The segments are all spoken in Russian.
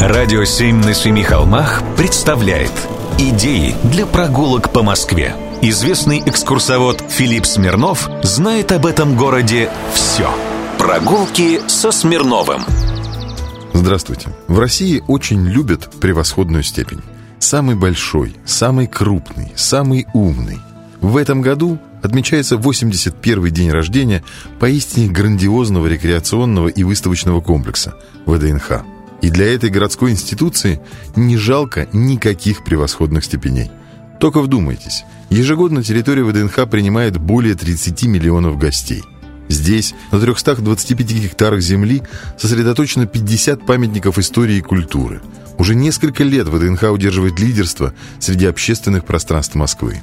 Радио «Семь на семи холмах» представляет Идеи для прогулок по Москве Известный экскурсовод Филипп Смирнов знает об этом городе все Прогулки со Смирновым Здравствуйте. В России очень любят превосходную степень. Самый большой, самый крупный, самый умный. В этом году отмечается 81-й день рождения поистине грандиозного рекреационного и выставочного комплекса ВДНХ. И для этой городской институции не жалко никаких превосходных степеней. Только вдумайтесь, ежегодно территория ВДНХ принимает более 30 миллионов гостей. Здесь, на 325 гектарах земли, сосредоточено 50 памятников истории и культуры. Уже несколько лет ВДНХ удерживает лидерство среди общественных пространств Москвы.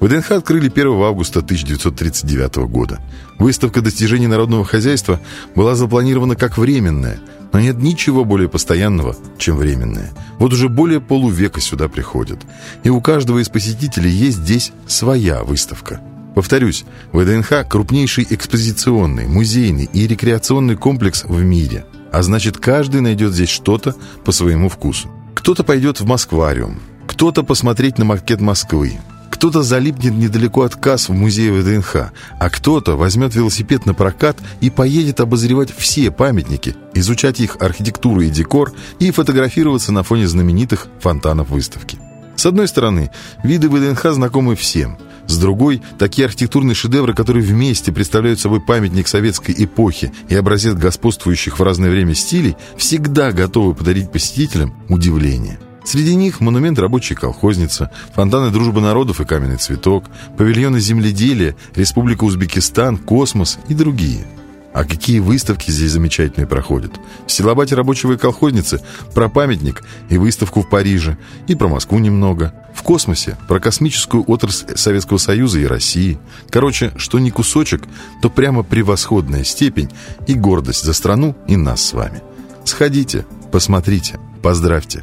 ВДНХ открыли 1 августа 1939 года. Выставка достижений народного хозяйства была запланирована как временная – но нет ничего более постоянного, чем временное. Вот уже более полувека сюда приходят. И у каждого из посетителей есть здесь своя выставка. Повторюсь, ВДНХ – крупнейший экспозиционный, музейный и рекреационный комплекс в мире. А значит, каждый найдет здесь что-то по своему вкусу. Кто-то пойдет в Москвариум, кто-то посмотреть на макет Москвы, кто-то залипнет недалеко от касс в музее ВДНХ, а кто-то возьмет велосипед на прокат и поедет обозревать все памятники, изучать их архитектуру и декор и фотографироваться на фоне знаменитых фонтанов выставки. С одной стороны, виды ВДНХ знакомы всем. С другой, такие архитектурные шедевры, которые вместе представляют собой памятник советской эпохи и образец господствующих в разное время стилей, всегда готовы подарить посетителям удивление. Среди них монумент рабочей колхозницы, фонтаны дружбы народов и каменный цветок, павильоны земледелия, Республика Узбекистан, космос и другие. А какие выставки здесь замечательные проходят. В Силабате рабочего и колхозницы про памятник и выставку в Париже, и про Москву немного. В космосе про космическую отрасль Советского Союза и России. Короче, что не кусочек, то прямо превосходная степень и гордость за страну и нас с вами. Сходите, посмотрите, поздравьте.